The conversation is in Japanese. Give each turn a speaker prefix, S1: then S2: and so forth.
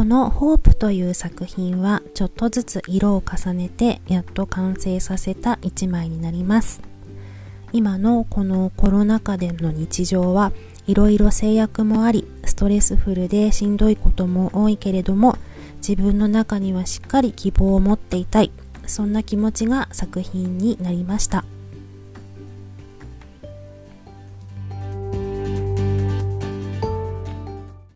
S1: このホープという作品はちょっとずつ色を重ねてやっと完成させた一枚になります。今のこのコロナ禍での日常はいろいろ制約もありストレスフルでしんどいことも多いけれども自分の中にはしっかり希望を持っていたいそんな気持ちが作品になりました。